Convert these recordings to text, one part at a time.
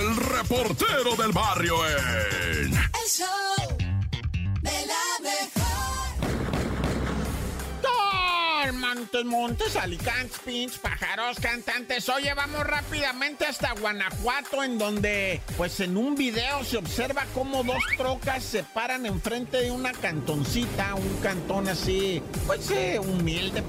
el reportero del barrio en... El show Montes, montes, alicantes, pinch, pájaros, cantantes. Oye, vamos rápidamente hasta Guanajuato, en donde, pues en un video se observa cómo dos trocas se paran enfrente de una cantoncita, un cantón así, pues eh, humilde,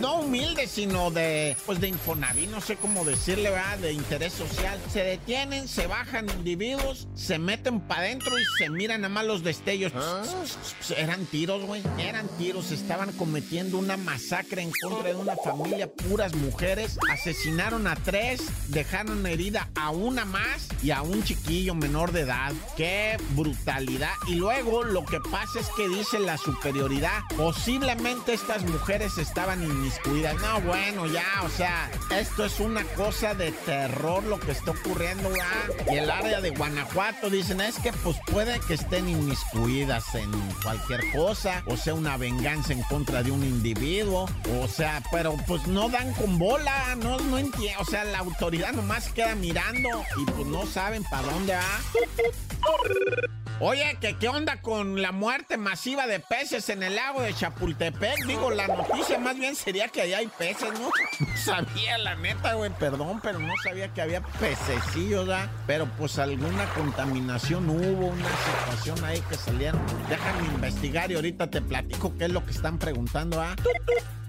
no humilde, sino de, pues de Infonavit, no sé cómo decirle, ¿verdad? De interés social. Se detienen, se bajan individuos, se meten para adentro y se miran a más los destellos. Eran tiros, güey, eran tiros, estaban cometiendo una masacre en contra de una familia, puras mujeres. Asesinaron a tres, dejaron herida a una más y a un chiquillo menor de edad. ¡Qué brutalidad! Y luego lo que pasa es que dice la superioridad. Posiblemente estas mujeres estaban inmiscuidas. No, bueno, ya, o sea, esto es una cosa de terror lo que está ocurriendo, ya. Y el área de Guanajuato dicen, es que pues puede que estén inmiscuidas en cualquier cosa, o sea, una venganza en contra de un individuo, o sea, pero pues no dan con bola, no, no entiendo. O sea, la autoridad nomás queda mirando y pues no saben para dónde va. Oye, ¿qué, ¿qué onda con la muerte masiva de peces en el lago de Chapultepec? Digo, la noticia más bien sería que allá hay peces, ¿no? Sabía, la neta, güey, perdón, pero no sabía que había pececillos, ¿verdad? Pero pues alguna contaminación hubo, una situación ahí que salieron. Déjame investigar y ahorita te platico qué es lo que están preguntando, ¿ah?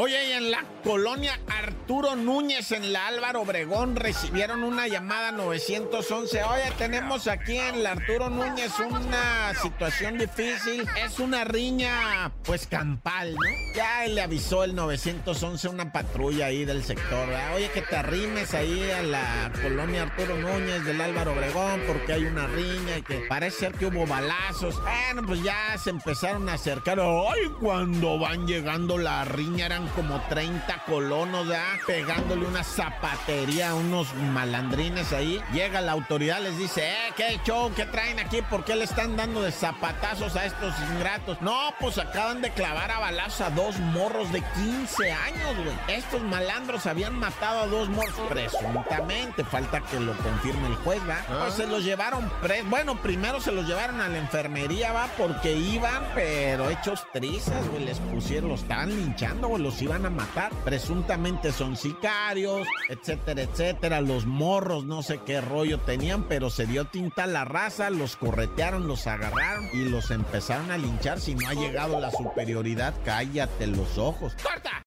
Oye, y en la colonia Arturo Núñez, en la Álvaro Obregón, recibieron una llamada 911. Oye, tenemos aquí en la Arturo Núñez una situación difícil. Es una riña, pues campal, ¿no? Ya le avisó el 911 una patrulla ahí del sector. Oye, que te arrimes ahí a la colonia Arturo Núñez del Álvaro Obregón porque hay una riña y que parece ser que hubo balazos. Bueno, pues ya se empezaron a acercar. Ay, cuando van llegando la riña eran como 30 colonos, ¿ya? Pegándole una zapatería a unos malandrines ahí. Llega la autoridad, les dice, eh, ¿qué show? ¿Qué traen aquí? ¿Por qué le están dando de zapatazos a estos ingratos? No, pues acaban de clavar a balazos a dos morros de 15 años, güey. Estos malandros habían matado a dos morros presuntamente. Falta que lo confirme el juez, ¿va? Pues se los llevaron pre... Bueno, primero se los llevaron a la enfermería, ¿va? Porque iban, pero hechos trizas, güey. Les pusieron, los estaban linchando, güey. Los iban a matar. Presuntamente son sicarios, etcétera, etcétera. Los morros, no sé qué rollo tenían, pero se dio tinta a la raza, los corretearon, los agarraron y los empezaron a linchar. Si no ha llegado la superioridad, cállate los ojos. ¡Corta!